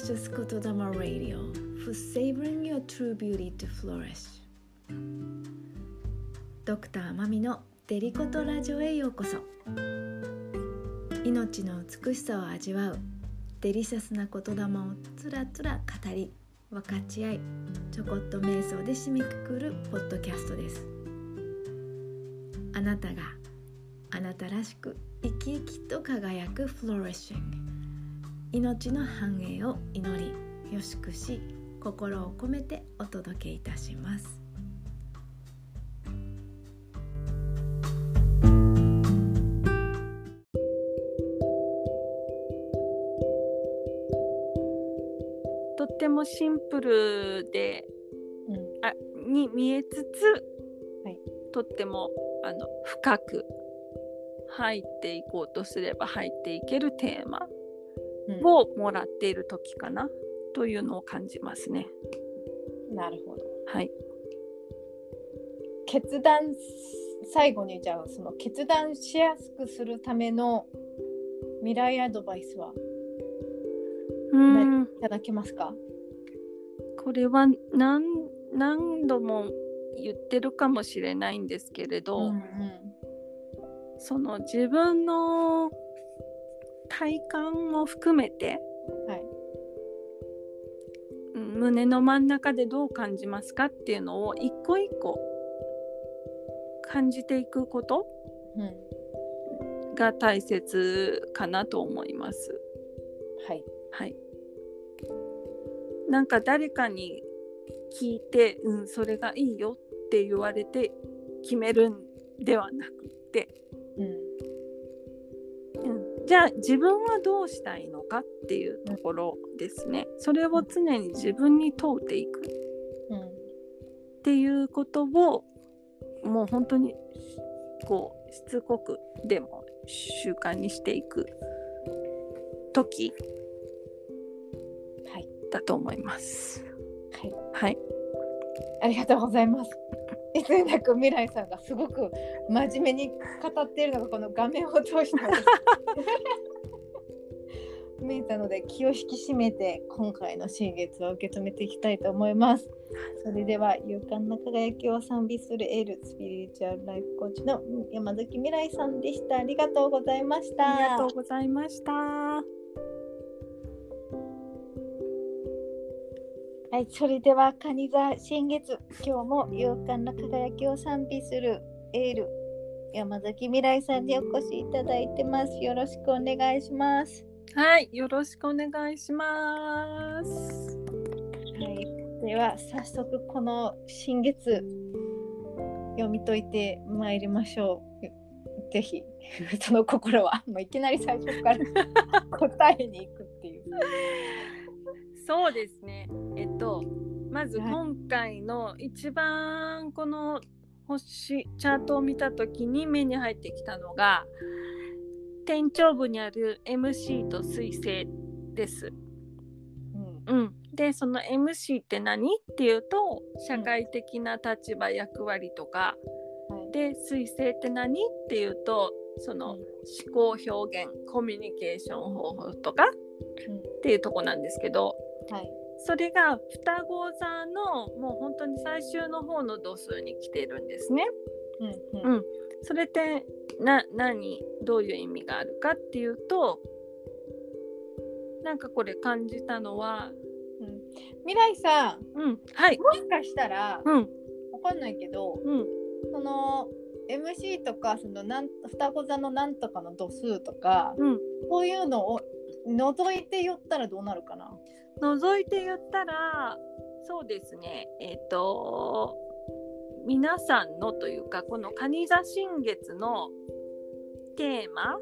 Precious Kotodama Radio for savoring your true beauty to flourish. ドクターマミのデリコトラジオへようこそ命の美しさを味わうデリシャスな言霊をつらつら語り分かち合いちょこっと瞑想で締めくくるポッドキャストですあなたがあなたらしく生き生きと輝くフローレッシング命の繁栄を祈りよしくし心を込めてお届けいたします。とってもシンプルで、うん。あに見えつつ、はい。とってもあの深く入っていこうとすれば入っていけるテーマ。うんをもらっている時かなというのを感じますね。なるほど。はい、決断最後にじゃあその決断しやすくするための未来アドバイスはうん。いただけますか？これは何何度も言ってるかもしれないんですけれど、うん。その自分の体感も含めてはいうん胸の真ん中でどう感じますかっていうのを一個一個感じていくことうんが大切かなと思います。はいはい。なんか誰かに聞いて、うん、それがいいよって言われて決めるんではなくって、じゃあ自分はどうしたいのかっていうところですね。それを常に自分に問うていくうんっていうことをもう本当にこうしつこくでも習慣にしていく時はいだと思います。はいはい、ありがとうございます。いつになく未来さんがすごく真面目に語っているのがこの画面を通して見えたので気を引き締めて今回の新月を受け止めていきたいと思います。それでは勇敢な輝きを賛美するエールスピリチュアルライフコーチの山崎未来さんでした。ありがとうございました。ありがとうございました。はい、それではカニ座新月、今日も勇敢な輝きを賛美するエール、山崎未来さんにお越しいただいてます。よろしくお願いします。はい、よろしくお願いします。はい、では早速この新月読み解いてまいりましょう。ぜひ その心はもういきなり最初から 答えに行くっていう。そうですね。えっと、まずはい。今回の一番この星チャートを見た時に目に入ってきたのが天頂部にある MC と彗星です。うん。うん、でその MC って何っていうと社会的な立場、役割とか。はい。で彗星って何っていうとそのうん。思考表現コミュニケーション方法とかっていうとこなんですけどはい。それが双子座のもう本当に最終の方の度数に来てるんですね。うんうん。うん。それってな何どういう意味があるかっていうとなんかこれ感じたのはうん。未来さん、うんはい。もしかしたらうん。わかんないけど、うん。その MC とかそのなん双子座のなんとかの度数とか、うん。そういうのを除いて言ったらどうなるかな？覗いて言ったらそうですね。えっ、と皆さんのというかこの蟹座新月のテーマっ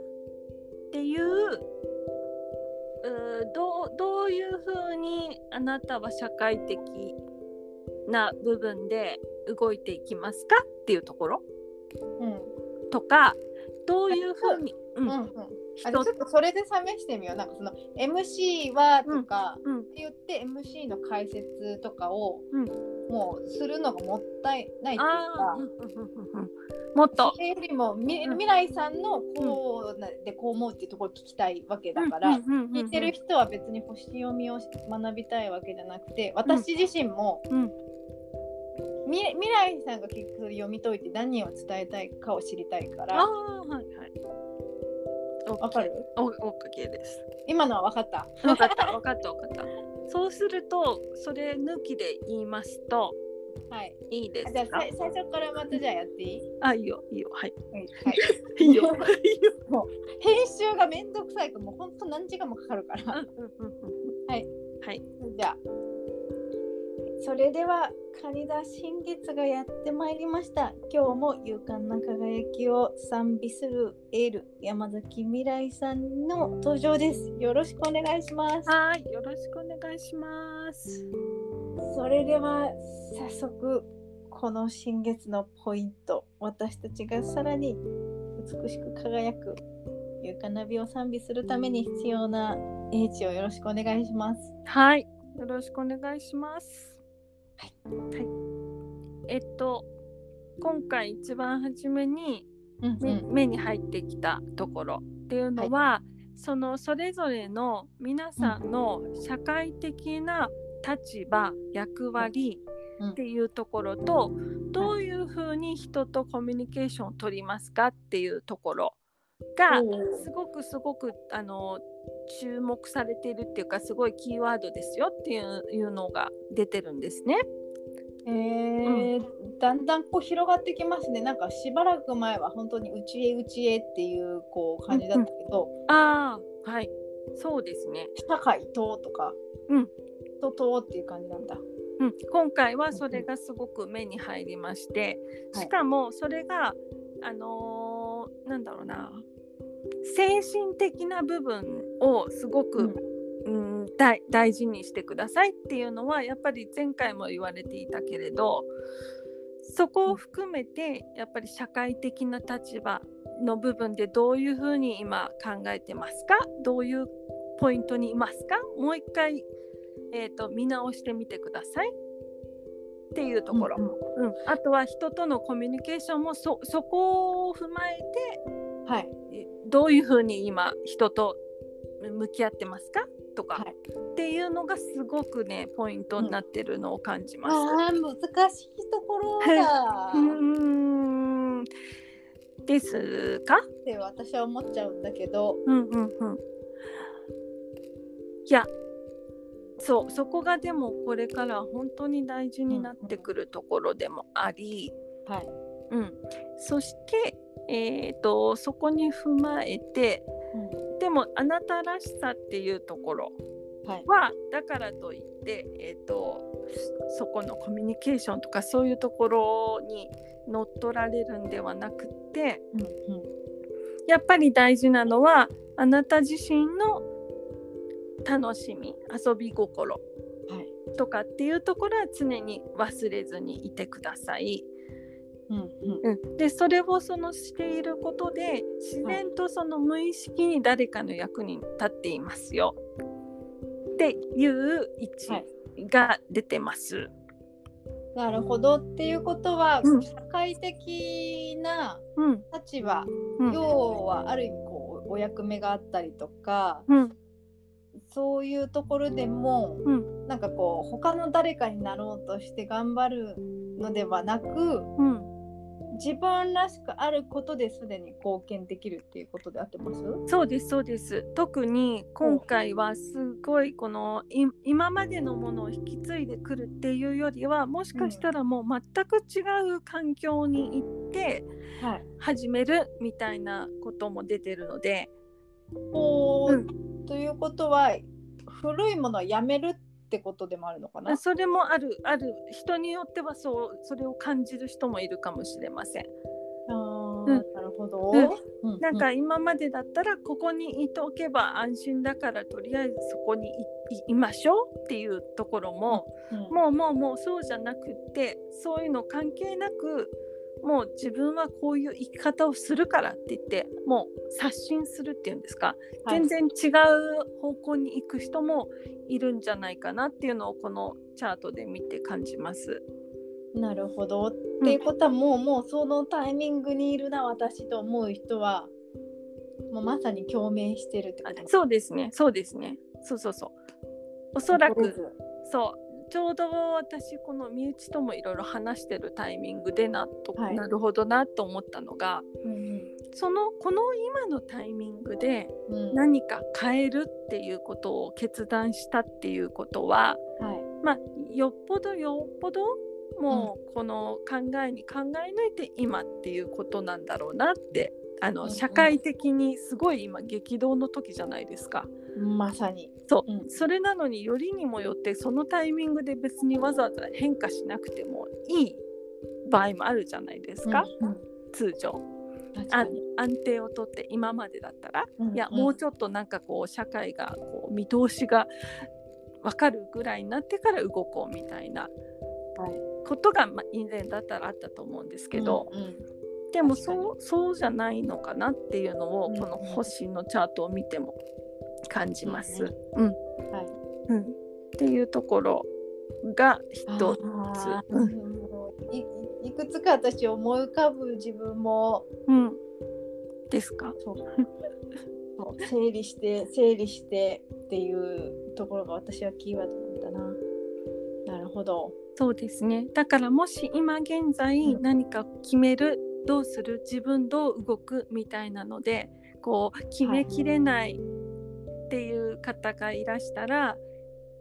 ていううーどうどういうふうにあなたは社会的な部分で動いていきますかっていうところうん。とかどういうふうに、ううんんうんあちょっとそれで試してみよう。なんかその MC はとかうんって言って MC の解説とかをうん。もうするのがもったいないっていうあかもっと。それよりもみうん。未来さんのこうなでこう思うっていうところを聞きたいわけだから、聞いてる人は別に星読みを学びたいわけじゃなくて私自身も、未来さんが結局読み解いて何を伝えたいかを知りたいかあらはいわかる？おおかげです。今のは分かった？分かった。分かった分かった。そうするとそれ抜きで言いますとはい。いいですか？じゃ最初からまたじゃあやっていい、あいいよいいよ。はい。はい。はい、いいよ。い。いよ。編集がめんどくさいからもうほんと何時間もかかるから。はい。はい。じゃあそれでは蟹田新月がやってまいりました。今日も勇敢な輝きを賛美するエール山崎未来さんの登場です。よろしくお願いします。はいよろしくお願いします。それでは早速この新月のポイント私たちがさらに美しく輝く勇敢な美を賛美するために必要な英知をよろしくお願いします。はいよろしくお願いしますはい、はい、えっと今回一番初めに目,、目に入ってきたところっていうのは、そのそれぞれの皆さんの社会的な立場、役割っていうところと、どういうふうに人とコミュニケーションを取りますかっていうところがすごくすごくあの注目されているっていうかすごいキーワードですよっていういうのが出てるんですね。えー。だんだんこう広がってきますね。なんかしばらく前は本当に内へ内へっていうこう感じだったけど、ああはい。そうですね。社会ととか、うん、ととっていう感じなんだ。うん、今回はそれがすごく目に入りまして、はい。しかもそれがあのーなんだろうな精神的な部分をすごく、うん。大大事にしてくださいっていうのはやっぱり前回も言われていたけれどそこを含めてやっぱり社会的な立場の部分でどういうふうに今考えてますか？どういうポイントにいますか？もう一回、えー、と見直してみてください。っていうところ、うん。うん。あとは人とのコミュニケーションもそそこを踏まえてはい。えどういうふうに今人と向き合ってますか？とか、はい。っていうのがすごくねポイントになってるのを感じます。ああ難しいところだ。うーんですか？って私は思っちゃうんだけど、うんうんうん。いやそうそこがでもこれから本当に大事になってくるところでもあり、はい。うん、そして、えー、とそこに踏まえてでもあなたらしさっていうところはい。はだからといって、えー、とそこのコミュニケーションとかそういうところに乗っ取られるんではなくってうんうんやっぱり大事なのはあなた自身の楽しみ遊び心はい。とかっていうところは常に忘れずにいてください。うんうん。うん、でそれをそのしていることで自然とその無意識に誰かの役に立っていますよ。っていう位はい置が出てます。なるほど。っていうことは、うん。社会的なうん。立場、うん。要はある意味こうお役目があったりとかうん。そういうところでも、うん。なんかこう他の誰かになろうとして頑張るのではなくうん自分らしくあることですでに貢献できるっていうことで合ってます？そうですそうです。特に今回はすごいこのい今までのものを引き継いでくるっていうよりはもしかしたらもう全く違う環境に行ってはい。始めるみたいなことも出てるので、こう、うん。ということは古いものをやめるってことでもあるのかな？それもあるある人によってはそうそれを感じる人もいるかもしれません。あーうん。なるほど。うん。うなんか今までだったらここにいておけば安心だからとりあえずそこにいいいましょうっていうところも、うん。もうもうもうそうじゃなくってそういうの関係なくもう自分はこういう生き方をするからって言ってもう刷新するっていうんですか、はい。全然違う方向に行く人もいるんじゃないかなっていうのをこのチャートで見て感じます。なるほど。っていうことはもう、もうそのタイミングにいるな私と思う人はもうまさに共鳴してるってことですそうですねそうですね。そうそうそう。おそらくそうちょうど私この身内ともいろいろ話してるタイミングでなと、はい。なるほどなと思ったのがうんそのこの今のタイミングで何か変えるっていうことを決断したっていうことははい。まあよっぽどよっぽどもうこの考えに考え抜いて今っていうことなんだろうなってあの社会的にすごい今激動の時じゃないですか。まさに。そう、うん。それなのによりにもよってそのタイミングで別にわざわざ変化しなくてもいい場合もあるじゃないですか、うんうん。通常。安定をとって今までだったら、うんいやうんもうちょっとなんかこう社会がこう見通しが分かるぐらいになってから動こうみたいなはい。ことが、まあ、以前だったらあったと思うんですけど、うんうん。でもそうそうじゃないのかなっていうのを、この星のチャートを見ても感じます。ううんはいうん、っていうところが一つ。うんもういいくつか私思い浮かぶ自分もうん、ですか？そうそう整理して整理してっていうところが私はキーワードなんだな。なるほど。そうですね。だからもし今現在うん何か決める、どうする、自分どう動くみたいなので、こう決めきれないっていう方がいらしたら、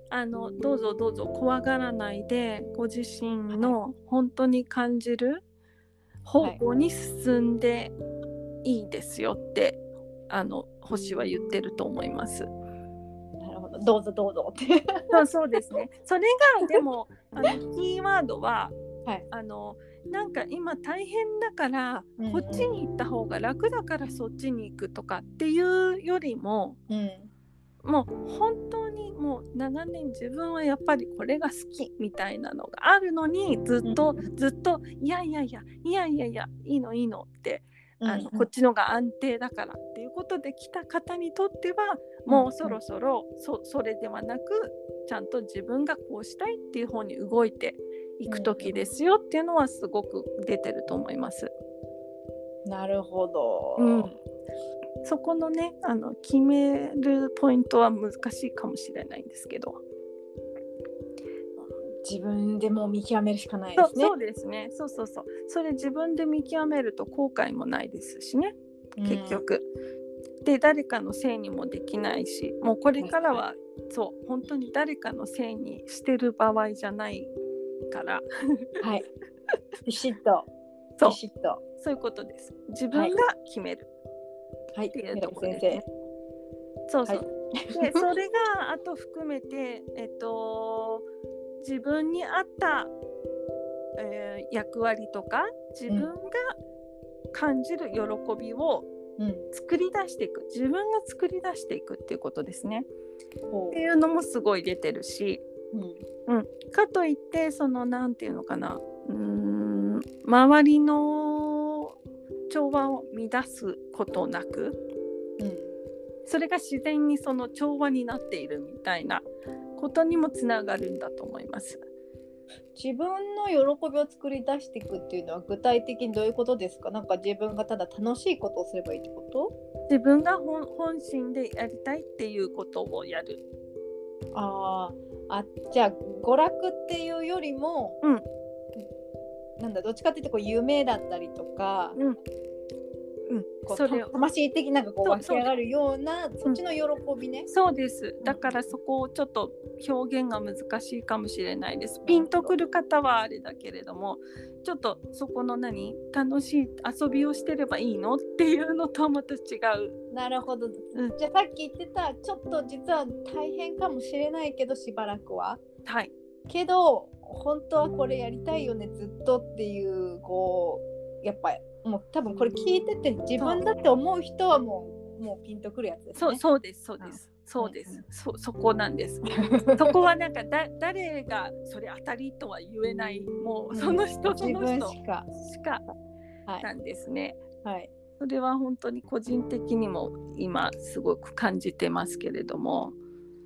あのどうぞどうぞ怖がらないでご自身の本当に感じる方向に進んでいいですよって、あの星は言ってると思います。なるほど。どうぞどうぞって。そうそうですね。それがでも あのキーワードは、はいあのなんか今大変だから、うんうんこっちに行った方が楽だからそっちに行くとかっていうよりもうん。もう本当にもう長年自分はやっぱりこれが好きみたいなのがあるのにずっと、うんずっといやいやいやいやいやいやいいのいいのってあの、うんこっちのが安定だからっていうことで来た方にとってはもうそろそろそそれではなくちゃんと自分がこうしたいっていう方に動いていく時ですよっていうのはすごく出てると思います。なるほど。うん、そこのねあの決めるポイントは難しいかもしれないんですけど、自分でもう見極めるしかないですね。そうですねそうそうそうそれ自分で見極めると後悔もないですしね結局。で誰かのせいにもできないしもうこれからはそう本当に誰かのせいにしてる場合じゃないからうん。はい。ビシッと。そうビシッと。そういうことです自分が決めるはい。っていうところです先ね。そうそう、はいでそれが あと含めてえっと自分に合った、えー役割とか自分が感じる喜びを。作り出していく自分が作り出していくっていうことですね。ほっていうのもすごい出てるし、う。うん。うん、かといってそのなんていうのかなうーん周りの調和を乱すことなくうん。それが自然にその調和になっているみたいなことにもつながるんだと思います。自分の喜びを作り出していくっていうのは具体的にどういうことですか？なんか自分がただ楽しいことをすればいいってこと？自分が本本心でやりたいっていうことをやる。あーあじゃあ娯楽っていうよりも、うんなんだどっちかっていうとこう夢だったりとか、うんうん、魂的なんかこうそう湧き上がるようなそっちの喜びね。そうです。だからそこをちょっと表現が難しいかもしれないです。ピンとくる方はあれだけれども、ちょっとそこの何楽しい遊びをしてればいいのっていうのとはまた違う。なるほど、んじゃあさっき言ってたちょっと実は大変かもしれないけどしばらくははい。けど本当はこれやりたいよねずっとっていうこうやっぱもう多分これ聞いてて自分だって思う人はもうもうピンとくるやつですそうね。そうですそうです。そうです。そそこなんです。そこはなんかだ誰がそれ当たりとは言えないもうその人その人しか。しかはいなんですね。はい。それは本当に個人的にも今すごく感じてますけれども。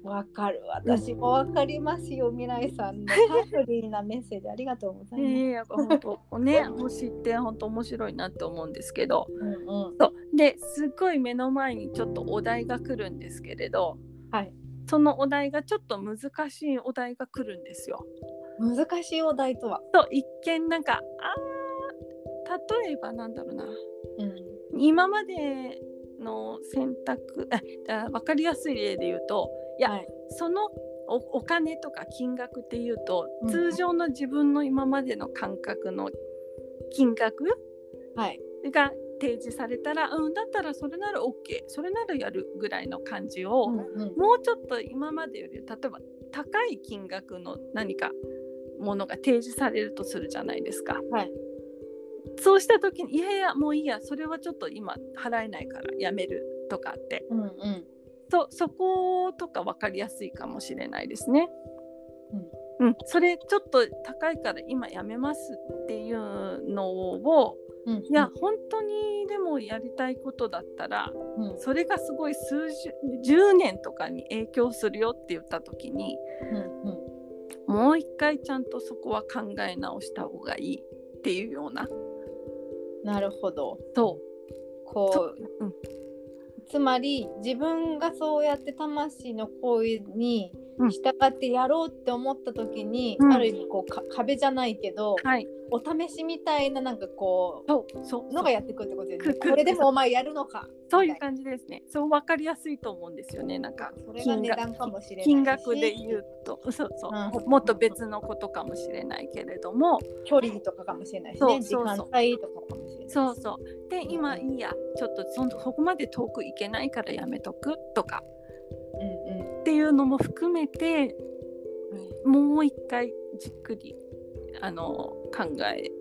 わかる。私もわかりますよ未来さんのタイムリーなメッセージありがとうございます。ええ本当ね星って本当面白いなって思うんですけど。うんうん。そう。ですっごい目の前にちょっとお題が来るんですけれど。はい。そのお題がちょっと難しいお題が来るんですよ。難しいお題とは？と一見なんかあー例えばなんだろうな。うん。今までの選択あ分かりやすい例で言うといや、はい。そのおお金とか金額っていうと、うん通常の自分の今までの感覚の金額はい。が提示されたらうんだったらそれなら OK それならやるぐらいの感じを、うんうん。もうちょっと今までより例えば高い金額の何かものが提示されるとするじゃないですか。はい。そうした時にいやいやもういいやそれはちょっと今払えないからやめるとかってうんうんそそことか分かりやすいかもしれないですね。うん、それちょっと高いから今やめますっていうのをうん。いや本当にでもやりたいことだったらうん。それがすごい数十10年とかに影響するよって言った時にうん。うん。もう一回ちゃんとそこは考え直した方がいいっていうような。なるほど。そこう、うんつまり自分がそうやって魂の行為にうん。従ってやろうって思った時に、うん。ある意味こうか壁じゃないけど、うはい。お試しみたいななんかこそうそうう。のがやってくるってことですね。これでもお前やるのか。そういう感じですね。そう分かりやすいと思うんですよね。なんかそれが値段かもしれないし。金額で言うと。そうそう、うん。もっと別のことかもしれないけれども。距離とかかもしれないしね。そうそうそう。時間帯とか。そうそう。で今いいやちょっとそんそこまで遠く行けないからやめとくとか。うんうん。っていうのも含めてもう一回じっくりあの考え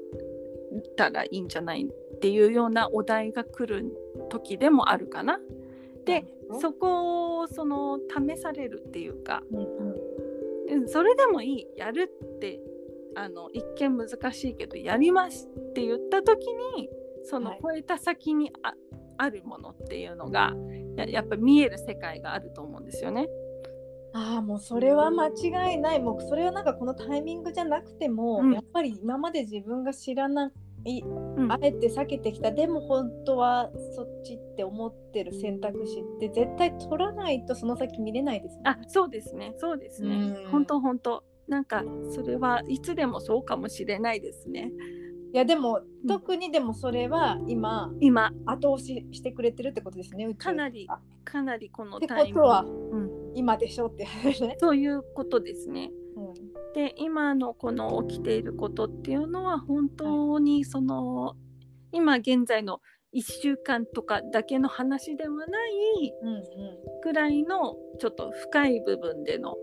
たらいいんじゃないっていうようなお題が来る時でもあるかな。でそこをその試されるっていうか。うんうん。うんそれでもいい。やるってあの一見難しいけどやりますって言った時にそのはい。超えた先にあ,、あるものっていうのがややっぱ見える世界があると思うんですよね。ああもうそれは間違いない。もうそれはなんかこのタイミングじゃなくても、うん。やっぱり今まで自分が知らない、ん。あえて避けてきた。でも本当はそっちって思ってる選択肢って絶対取らないとその先見れないですね。あそうですね。そうですね。うん。本当本当。なんかそれはいつでもそうかもしれないですねいやでも、うん。特にでもそれは今今。後押ししてくれてるってことですねかなりあかなりこのタイミングことはうん、今でしょって。ね。そういうことですね。うん。で今のこの起きていることっていうのは本当にその、今現在の1週間とかだけの話ではないくらいのちょっと深い部分での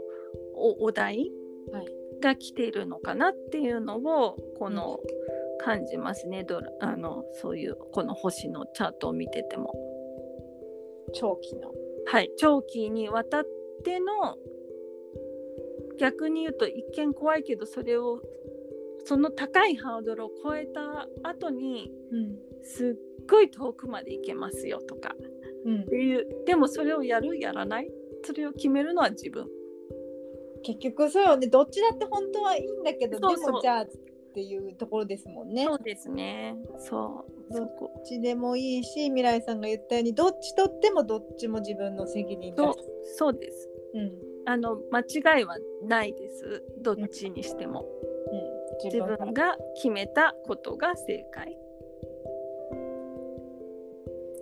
おお題はい。が来ているのかなっていうのをこの感じますね、ドラあのそういうこの星のチャートを見てても。長期の。はい、長期にわたっての逆に言うと一見怖いけどそれをその高いハードルを超えた後にうんすっごい遠くまで行けますよとか。うん。っていうでもそれをやるやらない？それを決めるのは自分。結局そうよね。どっちだって本当はいいんだけどでもじゃあっていうところですもんね。そうですね。そう。どっちでもいいし未来さんが言ったようにどっちとってもどっちも自分の責任だそうし。そうです。うん。あの間違いはないです。どっちにしても、うん、自分が決めたことが正解。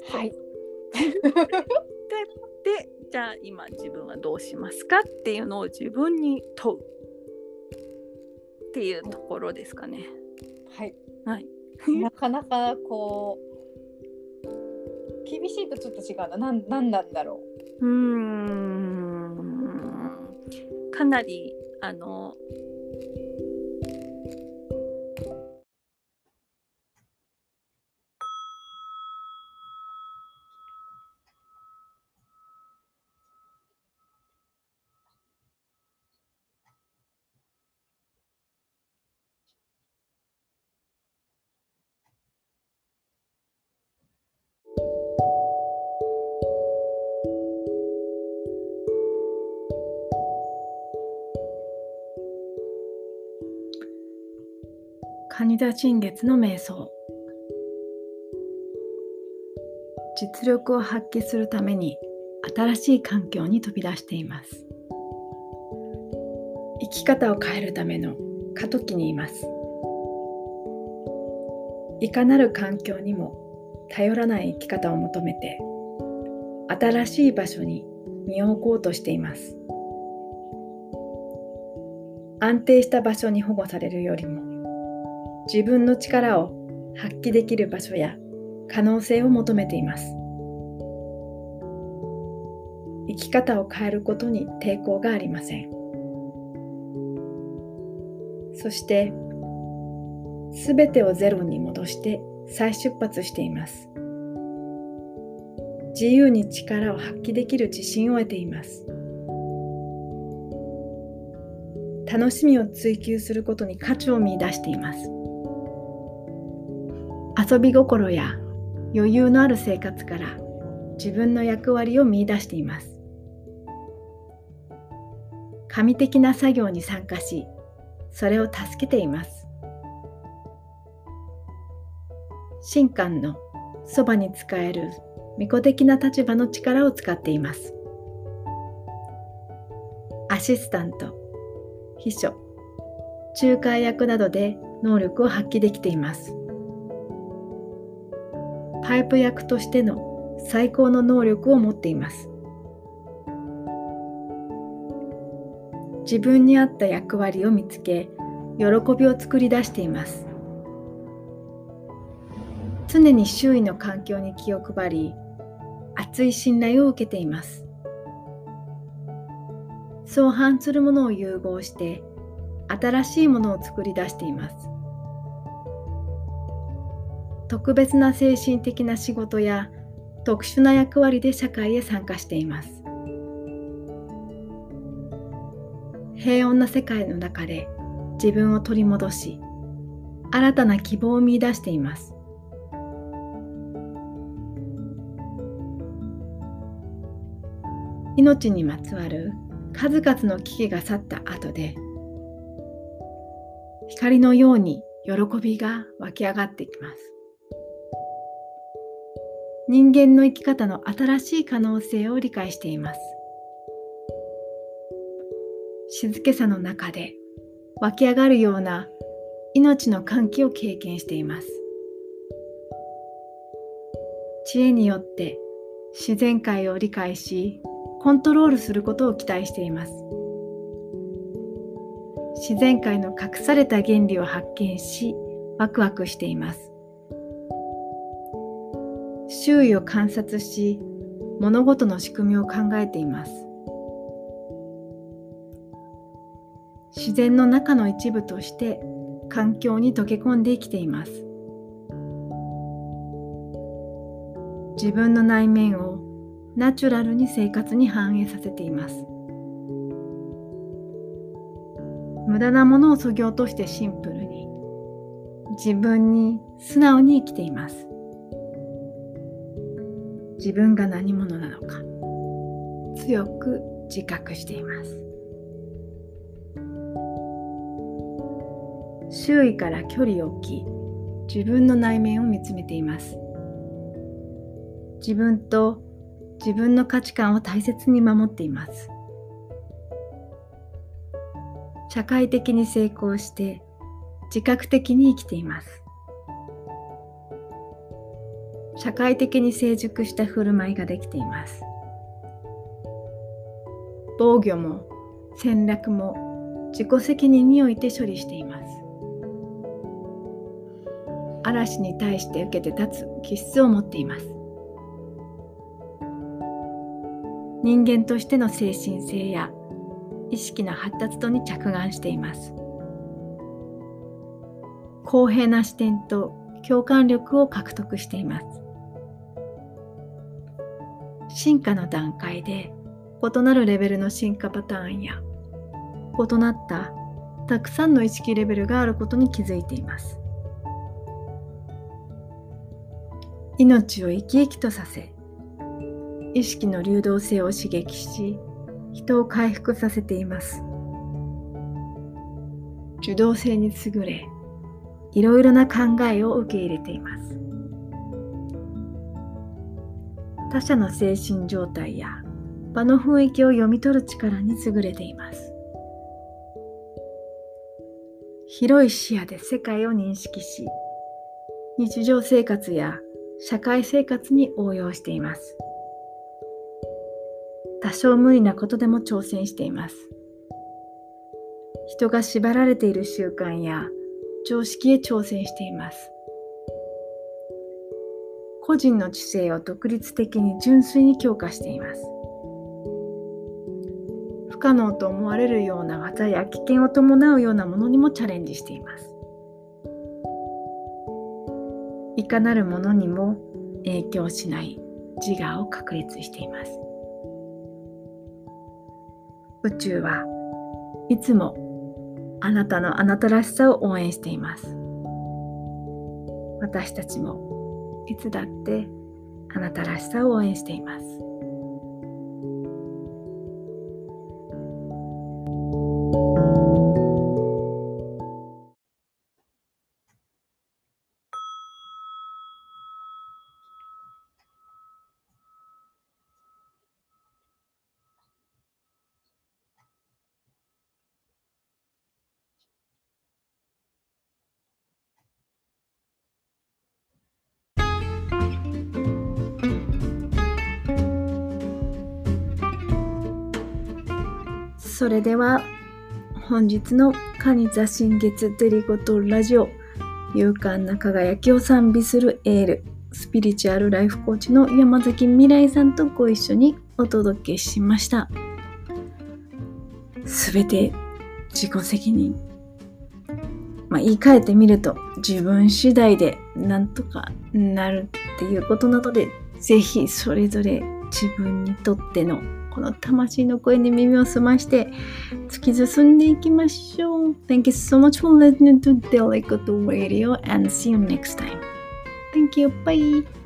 はい。でじゃあ今自分はどうしますかっていうのを自分に問うっていうところですかね。はい。はい、なかなかこう厳しいとちょっと違うな。なんなんなんだろうーんかなりあの座新月の瞑想。実力を発揮するために新しい環境に飛び出しています。生き方を変えるための過渡期にいます。いかなる環境にも頼らない生き方を求めて新しい場所に身を置こうとしています。安定した場所に保護されるよりも自分の力を発揮できる場所や可能性を求めています。生き方を変えることに抵抗がありません。そしてすべてをゼロに戻して再出発しています。自由に力を発揮できる自信を得ています。楽しみを追求することに価値を見出しています。遊び心や余裕のある生活から自分の役割を見出しています。神的な作業に参加しそれを助けています。神官のそばに使える巫女的な立場の力を使っています。アシスタント秘書仲介役などで能力を発揮できています。パイプ役としての最高の能力を持っています。自分に合った役割を見つけ喜びを作り出しています。常に周囲の環境に気を配り熱い信頼を受けています。相反するものを融合して新しいものを作り出しています。特別な精神的な仕事や特殊な役割で社会へ参加しています。平穏な世界の中で自分を取り戻し新たな希望を見いだしています。命にまつわる数々の危機が去った後で光のように喜びが湧き上がってきます。人間の生き方の新しい可能性を理解しています。静けさの中で湧き上がるような命の歓喜を経験しています。知恵によって自然界を理解しコントロールすることを期待しています。自然界の隠された原理を発見しワクワクしています。周囲を観察し物事の仕組みを考えています。自然の中の一部として環境に溶け込んで生きています。自分の内面をナチュラルに生活に反映させています。無駄なものをそぎ落としてシンプルに自分に素直に生きています。自分が何者なのか強く自覚しています。周囲から距離を置き自分の内面を見つめています。自分と自分の価値観を大切に守っています。社会的に成功して自覚的に生きています。社会的に成熟した振る舞いができています。防御も戦略も自己責任において処理しています。嵐に対して受けて立つ気質を持っています。人間としての精神性や意識の発達度に着眼しています。公平な視点と共感力を獲得しています。進化の段階で異なるレベルの進化パターンや異なったたくさんの意識レベルがあることに気づいています。命を生き生きとさせ意識の流動性を刺激し人を回復させています。受動性に優れいろいろな考えを受け入れています。他者の精神状態や場の雰囲気を読み取る力に優れています。広い視野で世界を認識し日常生活や社会生活に応用しています。多少無理なことでも挑戦しています。人が縛られている習慣や常識へ挑戦しています。個人の知性を独立的に純粋に強化しています。不可能と思われるような技や危険を伴うようなものにもチャレンジしています。いかなるものにも影響しない自我を確立しています。宇宙はいつもあなたのあなたらしさを応援しています。私たちもいつだってあなたらしさを応援しています。それでは本日のカニザ新月デリゴトラジオ勇敢な輝きを賛美するエールスピリチュアルライフコーチの山崎未来さんとご一緒にお届けしました。すべて自己責任。まあ、言い換えてみると自分次第でなんとかなるっていうことなのでぜひそれぞれ自分にとってのこの魂の声に耳を澄まして突き進んでいきましょう。Thank you so much for listening to Delicate Radio and see you next time. Thank you. Bye.